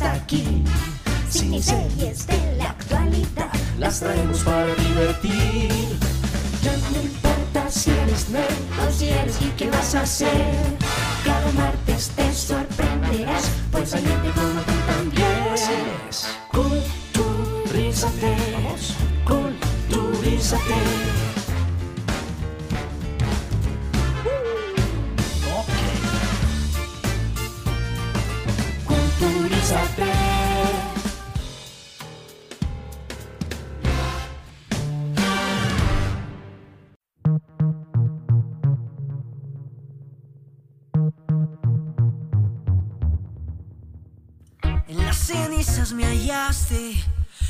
está aquí. Cine y series de la actualidad las traemos para divertir. Ya no importa si eres nerd o si eres y qué vas a hacer. Cada martes te sorprenderás, pues gente como tú también. Así es. Culturízate, vamos. Culturízate. Me hallaste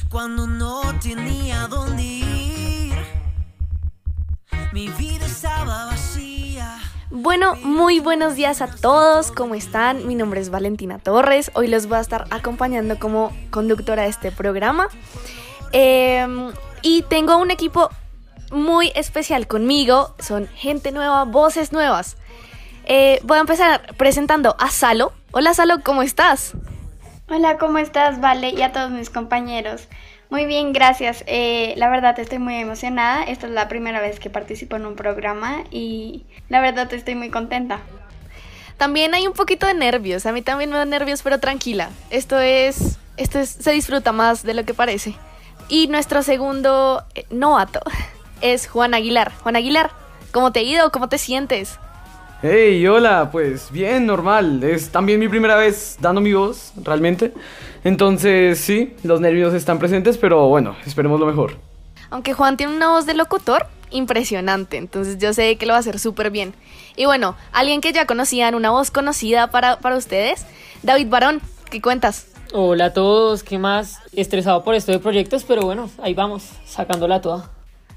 cuando no tenía dónde ir. Mi vida estaba vacía. Bueno, muy buenos días a todos, ¿cómo están? Mi nombre es Valentina Torres, hoy los voy a estar acompañando como conductora de este programa. Eh, y tengo un equipo muy especial conmigo, son gente nueva, voces nuevas. Eh, voy a empezar presentando a Salo. Hola Salo, ¿cómo estás? Hola, ¿cómo estás, Vale? Y a todos mis compañeros. Muy bien, gracias. Eh, la verdad estoy muy emocionada. Esta es la primera vez que participo en un programa y la verdad estoy muy contenta. También hay un poquito de nervios, a mí también me da nervios, pero tranquila. Esto es, esto es, se disfruta más de lo que parece. Y nuestro segundo eh, novato es Juan Aguilar. Juan Aguilar, ¿cómo te ha ido? ¿Cómo te sientes? Hey, hola, pues bien, normal. Es también mi primera vez dando mi voz, realmente. Entonces, sí, los nervios están presentes, pero bueno, esperemos lo mejor. Aunque Juan tiene una voz de locutor impresionante, entonces yo sé que lo va a hacer súper bien. Y bueno, alguien que ya conocían, una voz conocida para, para ustedes, David Barón, ¿qué cuentas? Hola a todos, ¿qué más? Estresado por esto de proyectos, pero bueno, ahí vamos, sacándola toda.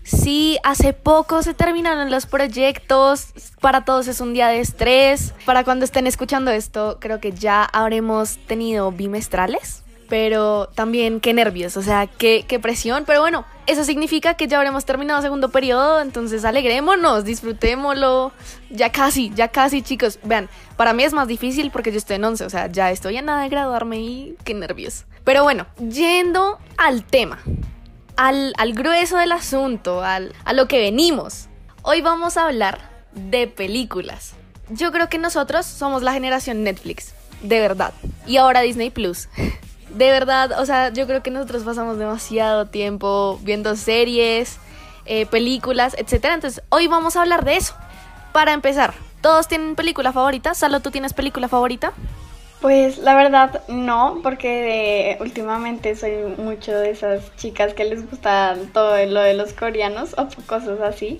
Sí, hace poco se terminaron los proyectos, para todos es un día de estrés, para cuando estén escuchando esto creo que ya habremos tenido bimestrales, pero también qué nervios, o sea, qué, qué presión, pero bueno, eso significa que ya habremos terminado segundo periodo, entonces alegrémonos, disfrutémoslo, ya casi, ya casi chicos, vean, para mí es más difícil porque yo estoy en 11, o sea, ya estoy a nada de graduarme y qué nervios. Pero bueno, yendo al tema, al, al grueso del asunto, al, a lo que venimos. Hoy vamos a hablar de películas. Yo creo que nosotros somos la generación Netflix, de verdad. Y ahora Disney Plus. De verdad, o sea, yo creo que nosotros pasamos demasiado tiempo viendo series, eh, películas, etc. Entonces, hoy vamos a hablar de eso. Para empezar, ¿todos tienen película favorita? ¿Salo tú tienes película favorita? Pues la verdad no, porque eh, últimamente soy mucho de esas chicas que les gusta todo lo de los coreanos o cosas así.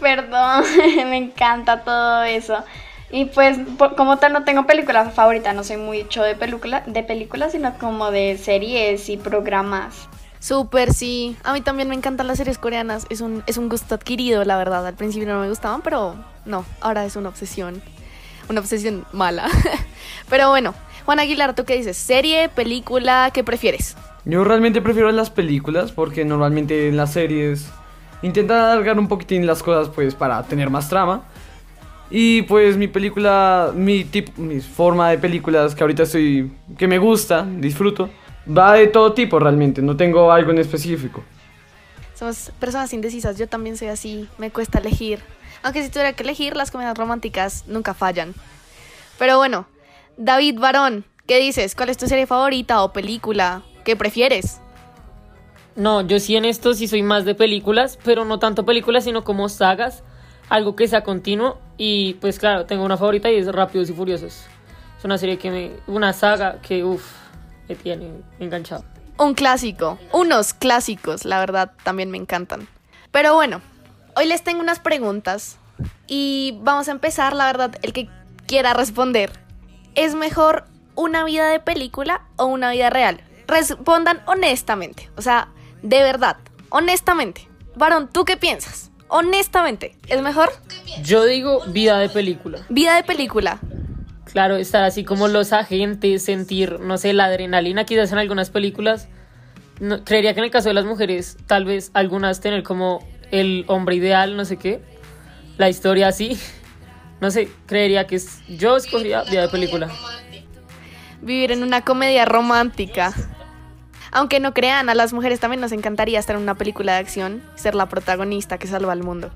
Perdón, me encanta todo eso. Y pues como tal no tengo película favorita, no soy mucho de película, de películas, sino como de series y programas. Súper, sí. A mí también me encantan las series coreanas. Es un, es un gusto adquirido, la verdad. Al principio no me gustaban, pero no, ahora es una obsesión. Una obsesión mala. pero bueno, Juan Aguilar, ¿tú qué dices? ¿Serie, película? ¿Qué prefieres? Yo realmente prefiero las películas porque normalmente en las series intentan alargar un poquitín las cosas pues para tener más trama. Y pues mi película, mi tipo, mi forma de películas que ahorita estoy, que me gusta, disfruto, va de todo tipo realmente, no tengo algo en específico. Somos personas indecisas. Yo también soy así. Me cuesta elegir. Aunque si tuviera que elegir, las comedias románticas nunca fallan. Pero bueno, David Barón, ¿qué dices? ¿Cuál es tu serie favorita o película? ¿Qué prefieres? No, yo sí en esto sí soy más de películas, pero no tanto películas, sino como sagas, algo que sea continuo. Y pues claro, tengo una favorita y es Rápidos y Furiosos. Es una serie que me. una saga que, uff, me tiene enganchado. Un clásico, unos clásicos, la verdad, también me encantan. Pero bueno, hoy les tengo unas preguntas y vamos a empezar, la verdad, el que quiera responder. ¿Es mejor una vida de película o una vida real? Respondan honestamente, o sea, de verdad, honestamente. Varón, ¿tú qué piensas? Honestamente, ¿es mejor Yo digo vida de película. vida de película? Claro, estar así como los agentes, sentir, no sé, la adrenalina quizás en algunas películas. No, creería que en el caso de las mujeres, tal vez algunas tener como el hombre ideal, no sé qué, la historia así. no sé, creería que es, yo escogería vida de película. Vivir en una comedia romántica. Aunque no crean, a las mujeres también nos encantaría estar en una película de acción, ser la protagonista que salva al mundo.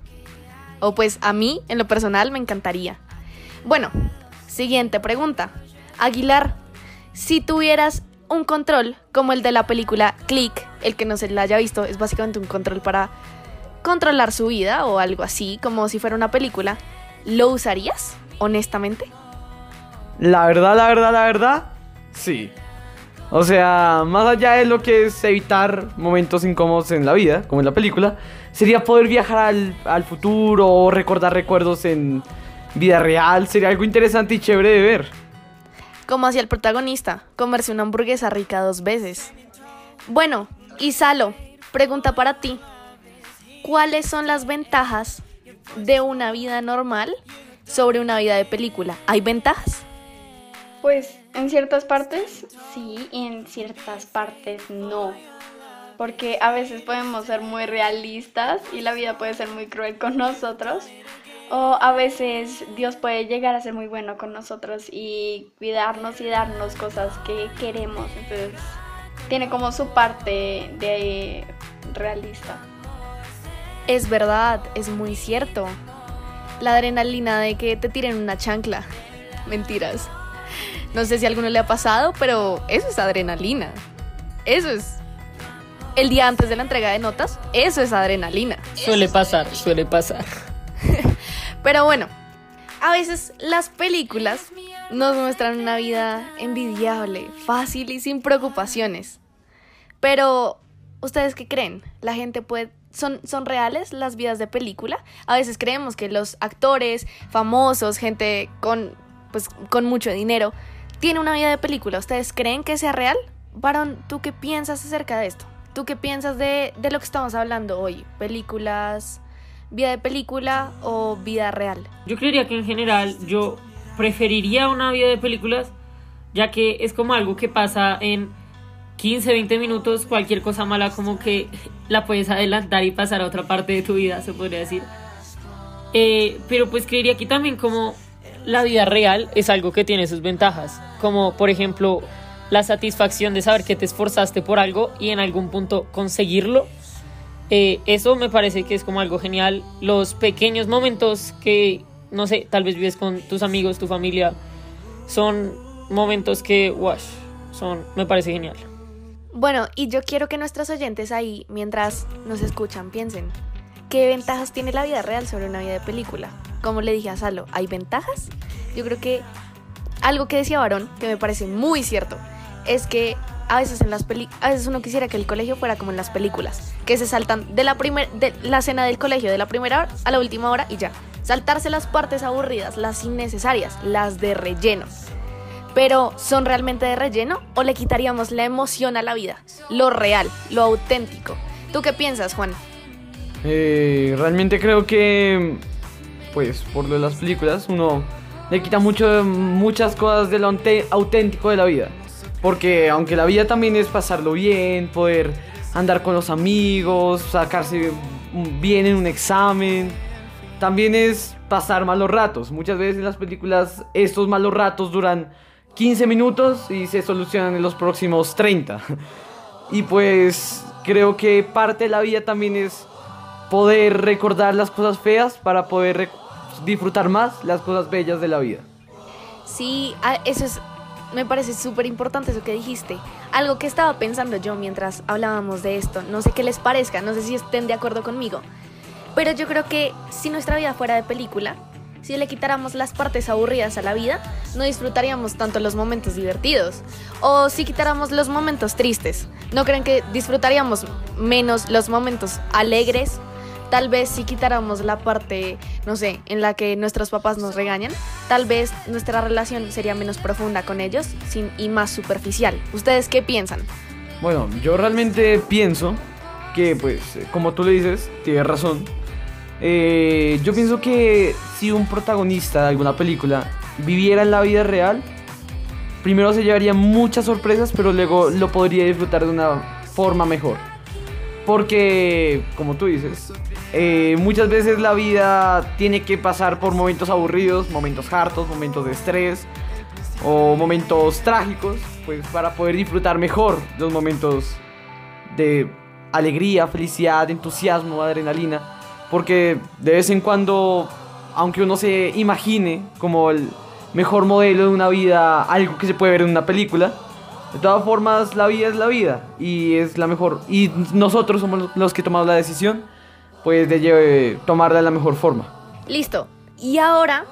O pues a mí, en lo personal, me encantaría. Bueno, siguiente pregunta. Aguilar, si tuvieras un control como el de la película Click, el que no se la haya visto, es básicamente un control para controlar su vida o algo así, como si fuera una película, ¿lo usarías, honestamente? La verdad, la verdad, la verdad, sí. O sea, más allá de lo que es evitar momentos incómodos en la vida, como en la película, sería poder viajar al, al futuro o recordar recuerdos en vida real. Sería algo interesante y chévere de ver. Como hacía el protagonista, comerse una hamburguesa rica dos veces. Bueno, y Salo, pregunta para ti. ¿Cuáles son las ventajas de una vida normal sobre una vida de película? ¿Hay ventajas? Pues en ciertas partes sí y en ciertas partes no. Porque a veces podemos ser muy realistas y la vida puede ser muy cruel con nosotros. O a veces Dios puede llegar a ser muy bueno con nosotros y cuidarnos y darnos cosas que queremos. Entonces tiene como su parte de realista. Es verdad, es muy cierto. La adrenalina de que te tiren una chancla. Mentiras. No sé si a alguno le ha pasado, pero eso es adrenalina. Eso es. El día antes de la entrega de notas, eso es adrenalina. Suele pasar, suele pasar. Pero bueno, a veces las películas nos muestran una vida envidiable, fácil y sin preocupaciones. Pero, ¿ustedes qué creen? ¿La gente puede... ¿Son, ¿Son reales las vidas de película? A veces creemos que los actores famosos, gente con, pues, con mucho dinero, tiene una vida de película. ¿Ustedes creen que sea real? Varón, ¿tú qué piensas acerca de esto? ¿Tú qué piensas de, de lo que estamos hablando hoy? Películas, vida de película o vida real? Yo creería que en general yo preferiría una vida de películas, ya que es como algo que pasa en 15, 20 minutos, cualquier cosa mala como que la puedes adelantar y pasar a otra parte de tu vida, se podría decir. Eh, pero pues creería que también como la vida real es algo que tiene sus ventajas, como por ejemplo la satisfacción de saber que te esforzaste por algo y en algún punto conseguirlo eh, eso me parece que es como algo genial. Los pequeños momentos que, no sé, tal vez vives con tus amigos, tu familia, son momentos que, wash, son, me parece genial. Bueno, y yo quiero que nuestros oyentes ahí, mientras nos escuchan, piensen, ¿qué ventajas tiene la vida real sobre una vida de película? Como le dije a Salo, ¿hay ventajas? Yo creo que algo que decía Varón, que me parece muy cierto, es que a veces en las peli a veces uno quisiera que el colegio fuera como en las películas, que se saltan de la primer de la cena del colegio de la primera hora a la última hora y ya. Saltarse las partes aburridas, las innecesarias, las de relleno. Pero ¿son realmente de relleno o le quitaríamos la emoción a la vida? Lo real, lo auténtico. ¿Tú qué piensas, Juan? Eh, realmente creo que, pues, por lo de las películas, uno le quita mucho, muchas cosas de lo auténtico de la vida. Porque aunque la vida también es pasarlo bien, poder andar con los amigos, sacarse bien en un examen, también es pasar malos ratos. Muchas veces en las películas estos malos ratos duran 15 minutos y se solucionan en los próximos 30. Y pues creo que parte de la vida también es poder recordar las cosas feas para poder disfrutar más las cosas bellas de la vida. Sí, ah, eso es, me parece súper importante eso que dijiste. Algo que estaba pensando yo mientras hablábamos de esto. No sé qué les parezca, no sé si estén de acuerdo conmigo. Pero yo creo que si nuestra vida fuera de película, si le quitáramos las partes aburridas a la vida, no disfrutaríamos tanto los momentos divertidos. O si quitáramos los momentos tristes, ¿no creen que disfrutaríamos menos los momentos alegres? Tal vez si quitáramos la parte, no sé, en la que nuestros papás nos regañan, tal vez nuestra relación sería menos profunda con ellos sin, y más superficial. ¿Ustedes qué piensan? Bueno, yo realmente pienso que, pues, eh, como tú le dices, tienes razón. Eh, yo pienso que si un protagonista de alguna película viviera en la vida real, primero se llevaría muchas sorpresas, pero luego lo podría disfrutar de una forma mejor. Porque, como tú dices, Eh, muchas veces la vida tiene que pasar por momentos aburridos, momentos hartos, momentos de estrés o momentos trágicos, pues para poder disfrutar mejor los momentos de alegría, felicidad, entusiasmo, adrenalina, porque de vez en cuando, aunque uno se imagine como el mejor modelo de una vida, algo que se puede ver en una película, de todas formas la vida es la vida y es la mejor, y nosotros somos los que tomamos la decisión, pues de tomarla de la mejor forma. Listo. Y ahora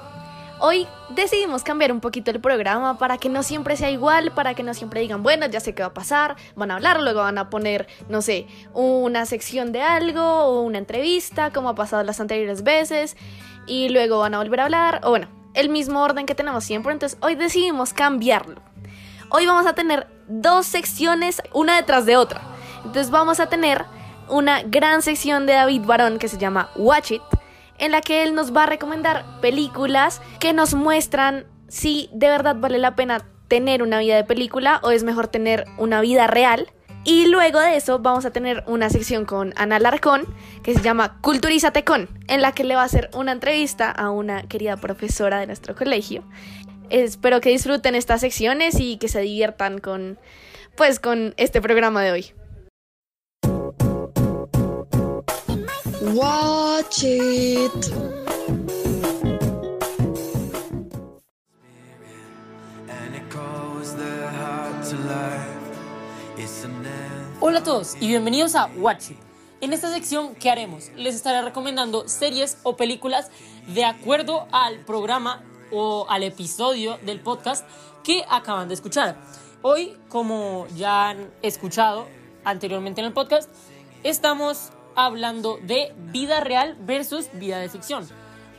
Hoy decidimos cambiar un poquito el programa para que no siempre sea igual, para que no siempre digan, bueno, ya sé qué va a pasar, van a hablar, luego van a poner, no sé, una sección de algo o una entrevista, como ha pasado las anteriores veces, y luego van a volver a hablar, o bueno, el mismo orden que tenemos siempre, entonces hoy decidimos cambiarlo. Hoy vamos a tener dos secciones, una detrás de otra. Entonces vamos a tener una gran sección de David Barón que se llama Watch It en la que él nos va a recomendar películas que nos muestran si de verdad vale la pena tener una vida de película o es mejor tener una vida real. Y luego de eso vamos a tener una sección con Ana Larcón que se llama Culturízate con, en la que le va a hacer una entrevista a una querida profesora de nuestro colegio. Espero que disfruten estas secciones y que se diviertan con pues con este programa de hoy. Watch it. Hola a todos y bienvenidos a Watch It. En esta sección, ¿qué haremos? Les estaré recomendando series o películas de acuerdo al programa o al episodio del podcast que acaban de escuchar. Hoy, como ya han escuchado anteriormente en el podcast, estamos hablando de vida real versus vida de ficción.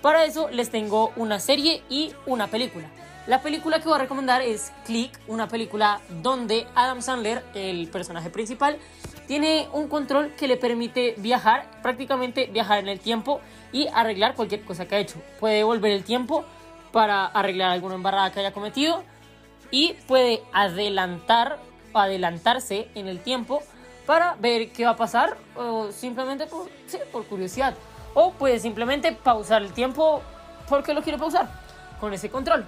Para eso les tengo una serie y una película. La película que voy a recomendar es Click, una película donde Adam Sandler, el personaje principal, tiene un control que le permite viajar, prácticamente viajar en el tiempo y arreglar cualquier cosa que ha hecho. Puede volver el tiempo para arreglar alguna embarrada que haya cometido y puede adelantar adelantarse en el tiempo para ver qué va a pasar o simplemente por, por curiosidad. O puede simplemente pausar el tiempo porque lo quiere pausar con ese control.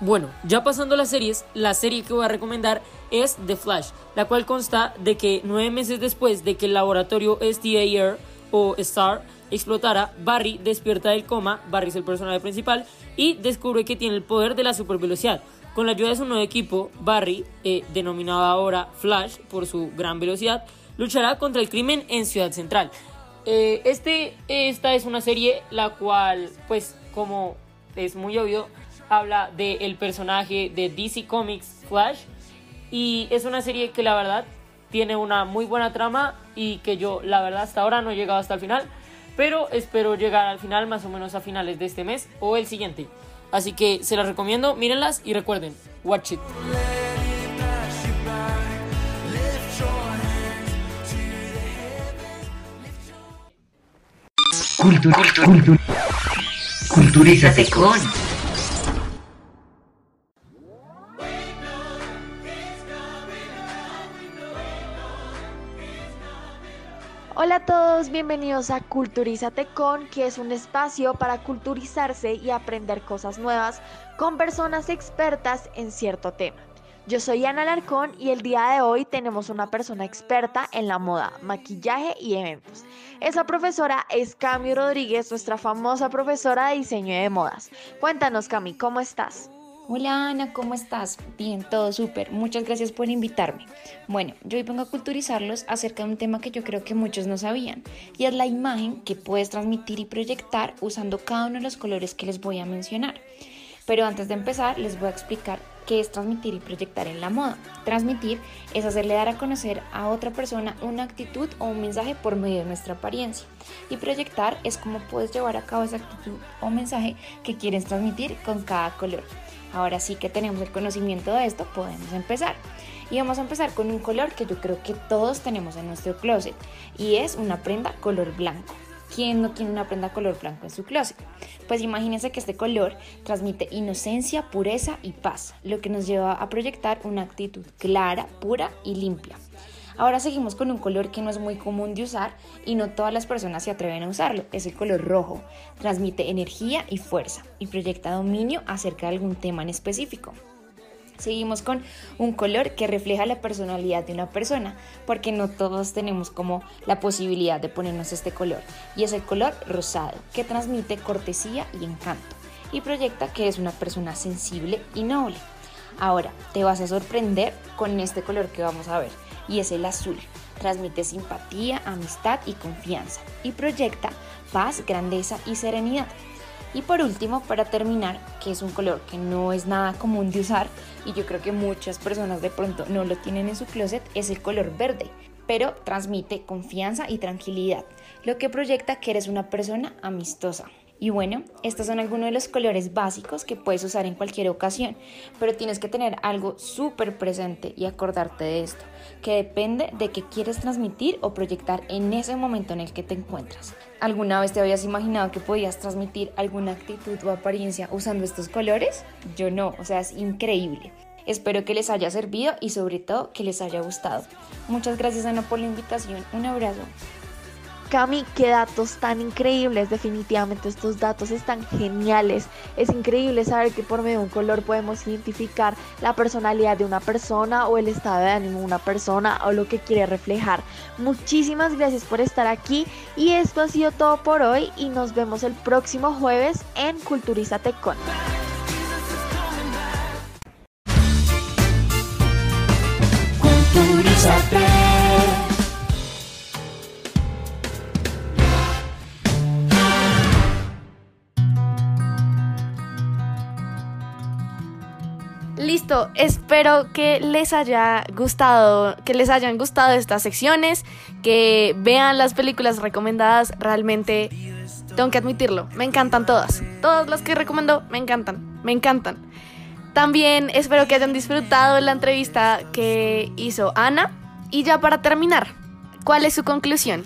Bueno, ya pasando a las series, la serie que voy a recomendar es The Flash, la cual consta de que nueve meses después de que el laboratorio SDAR o STAR explotara, Barry despierta del coma, Barry es el personaje principal, y descubre que tiene el poder de la supervelocidad, con la ayuda de su nuevo equipo, Barry, eh, denominado ahora Flash por su gran velocidad, luchará contra el crimen en Ciudad Central. Eh, este, esta es una serie la cual, pues como es muy obvio, habla del personaje de DC Comics Flash y es una serie que la verdad tiene una muy buena trama y que yo la verdad hasta ahora no he llegado hasta el final, pero espero llegar al final más o menos a finales de este mes o el siguiente. Así que se las recomiendo, mírenlas y recuerden, watch it. culturízate con. Todos, bienvenidos a Culturízate con, que es un espacio para culturizarse y aprender cosas nuevas con personas expertas en cierto tema. Yo soy Ana Larcón y el día de hoy tenemos una persona experta en la moda, maquillaje y eventos. Esa profesora es Cami Rodríguez, nuestra famosa profesora de diseño de modas. Cuéntanos Cami, ¿cómo estás? Hola Ana, ¿cómo estás? Bien, todo súper. Muchas gracias por invitarme. Bueno, yo hoy vengo a culturizarlos acerca de un tema que yo creo que muchos no sabían, y es la imagen que puedes transmitir y proyectar usando cada uno de los colores que les voy a mencionar. Pero antes de empezar, les voy a explicar qué es transmitir y proyectar en la moda. Transmitir es hacerle dar a conocer a otra persona una actitud o un mensaje por medio de nuestra apariencia. Y proyectar es cómo puedes llevar a cabo esa actitud o mensaje que quieres transmitir con cada color. Ahora sí que tenemos el conocimiento de esto, podemos empezar. Y vamos a empezar con un color que yo creo que todos tenemos en nuestro closet y es una prenda color blanco. ¿Quién no tiene una prenda color blanco en su closet? Pues imagínense que este color transmite inocencia, pureza y paz, lo que nos lleva a proyectar una actitud clara, pura y limpia. Ahora seguimos con un color que no es muy común de usar y no todas las personas se atreven a usarlo. Es el color rojo. Transmite energía y fuerza y proyecta dominio acerca de algún tema en específico. Seguimos con un color que refleja la personalidad de una persona, porque no todos tenemos como la posibilidad de ponernos este color. Y es el color rosado, que transmite cortesía y encanto, y proyecta que eres una persona sensible y noble. Ahora, te vas a sorprender con este color que vamos a ver, y es el azul. Transmite simpatía, amistad y confianza, y proyecta paz, grandeza y serenidad. Y por último, para terminar, que es un color que no es nada común de usar y yo creo que muchas personas de pronto no lo tienen en su closet, es el color verde, pero transmite confianza y tranquilidad, lo que proyecta que eres una persona amistosa. Y bueno, estos son algunos de los colores básicos que puedes usar en cualquier ocasión, pero tienes que tener algo súper presente y acordarte de esto, que depende de qué quieres transmitir o proyectar en ese momento en el que te encuentras. ¿Alguna vez te habías imaginado que podías transmitir alguna actitud o apariencia usando estos colores? Yo no, o sea, es increíble. Espero que les haya servido y sobre todo que les haya gustado. Muchas gracias Ana por la invitación. Un abrazo. Cami, qué datos tan increíbles. Definitivamente estos datos están geniales. Es increíble saber que por medio de un color podemos identificar la personalidad de una persona o el estado de ánimo de una persona o lo que quiere reflejar. Muchísimas gracias por estar aquí y esto ha sido todo por hoy y nos vemos el próximo jueves en Culturízate con. Culturízate. Listo, espero que les haya gustado, que les hayan gustado estas secciones, que vean las películas recomendadas, realmente tengo que admitirlo, me encantan todas. Todas las que recomiendo me encantan, me encantan. También espero que hayan disfrutado la entrevista que hizo Ana. Y ya para terminar, ¿cuál es su conclusión?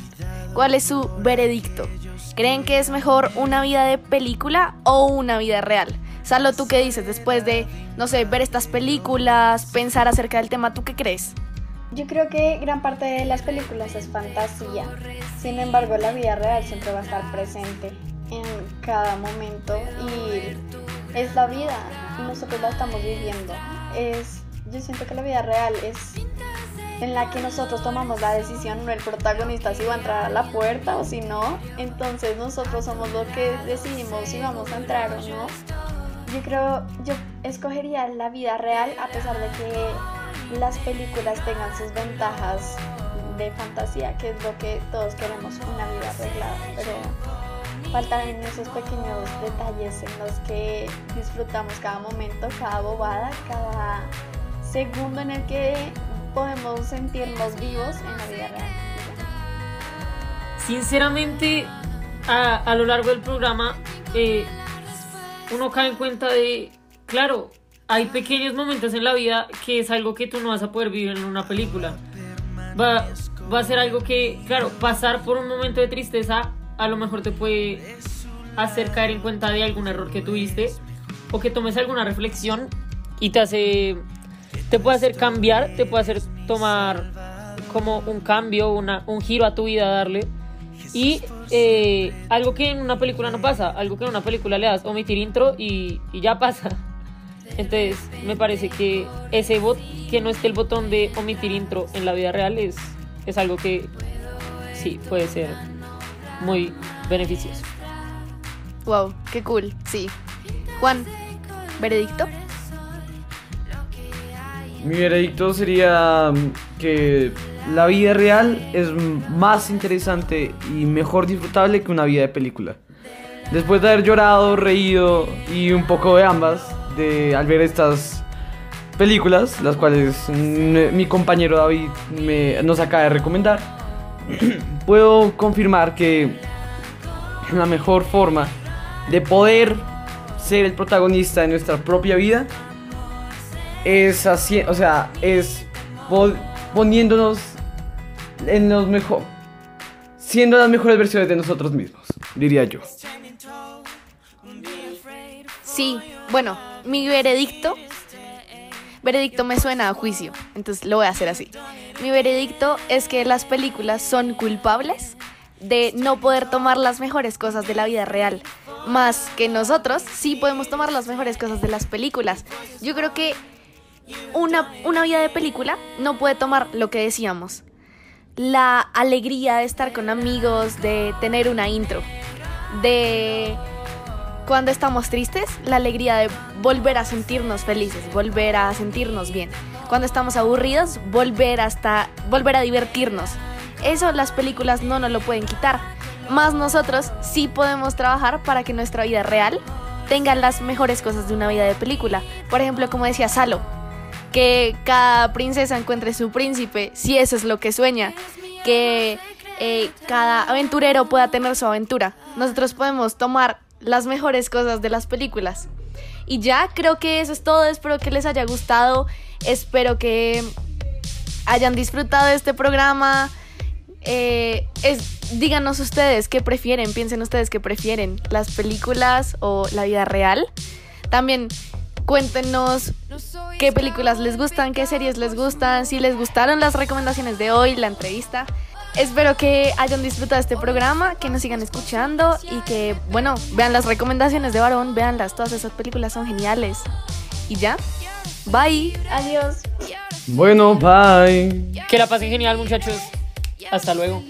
¿Cuál es su veredicto? ¿Creen que es mejor una vida de película o una vida real? Salo, ¿tú qué dices después de, no sé, ver estas películas, pensar acerca del tema? ¿Tú qué crees? Yo creo que gran parte de las películas es fantasía. Sin embargo, la vida real siempre va a estar presente en cada momento y es la vida y nosotros la estamos viviendo. Es, yo siento que la vida real es en la que nosotros tomamos la decisión, no el protagonista si va a entrar a la puerta o si no. Entonces nosotros somos los que decidimos si vamos a entrar o no. Yo creo, yo escogería la vida real a pesar de que las películas tengan sus ventajas de fantasía, que es lo que todos queremos, una vida arreglada, pero faltan esos pequeños detalles en los que disfrutamos cada momento, cada bobada, cada segundo en el que podemos sentirnos vivos en la vida real. Sinceramente, a, lo largo del programa, eh, uno cae en cuenta de, claro, hay pequeños momentos en la vida que es algo que tú no vas a poder vivir en una película. Va, va a ser algo que, claro, pasar por un momento de tristeza a lo mejor te puede hacer caer en cuenta de algún error que tuviste o que tomes alguna reflexión y te hace, te puede hacer cambiar, te puede hacer tomar como un cambio, una, un giro a tu vida, darle. Y eh, algo que en una película no pasa, algo que en una película le das omitir intro y, y ya pasa. Entonces, me parece que ese bot, que no esté el botón de omitir intro en la vida real es, es algo que sí puede ser muy beneficioso. Wow, qué cool, sí. Juan, ¿veredicto? Mi veredicto sería que la vida real es más interesante y mejor disfrutable que una vida de película. Después de haber llorado, reído y un poco de ambas, de, al ver estas películas, las cuales mi compañero David me, nos acaba de recomendar, puedo confirmar que la mejor forma de poder ser el protagonista de nuestra propia vida es así, o sea, es po- poniéndonos en los mejor siendo las mejores versiones de nosotros mismos, diría yo. Sí, bueno, mi veredicto veredicto me suena a juicio, entonces lo voy a hacer así. Mi veredicto es que las películas son culpables de no poder tomar las mejores cosas de la vida real. Más que nosotros sí podemos tomar las mejores cosas de las películas. Yo creo que una, una vida de película no puede tomar lo que decíamos. La alegría de estar con amigos, de tener una intro, de cuando estamos tristes, la alegría de volver a sentirnos felices, volver a sentirnos bien. Cuando estamos aburridos, volver hasta volver a divertirnos. Eso las películas no nos lo pueden quitar. Más nosotros sí podemos trabajar para que nuestra vida real tenga las mejores cosas de una vida de película. Por ejemplo, como decía Salo, que cada princesa encuentre su príncipe, si eso es lo que sueña, que eh, cada aventurero pueda tener su aventura. Nosotros podemos tomar las mejores cosas de las películas. Y ya, creo que eso es todo. Espero que les haya gustado. Espero que hayan disfrutado de este programa. Eh, díganos ustedes qué prefieren, piensen ustedes qué prefieren, las películas o la vida real. También cuéntenos qué películas les gustan, qué series les gustan, si les gustaron las recomendaciones de hoy, la entrevista. Espero que hayan disfrutado este programa, que nos sigan escuchando y que, bueno, vean las recomendaciones de Varón, veanlas, todas esas películas son geniales. Y ya, bye. Adiós. Bueno, bye. Que la pasen genial, muchachos. Hasta luego.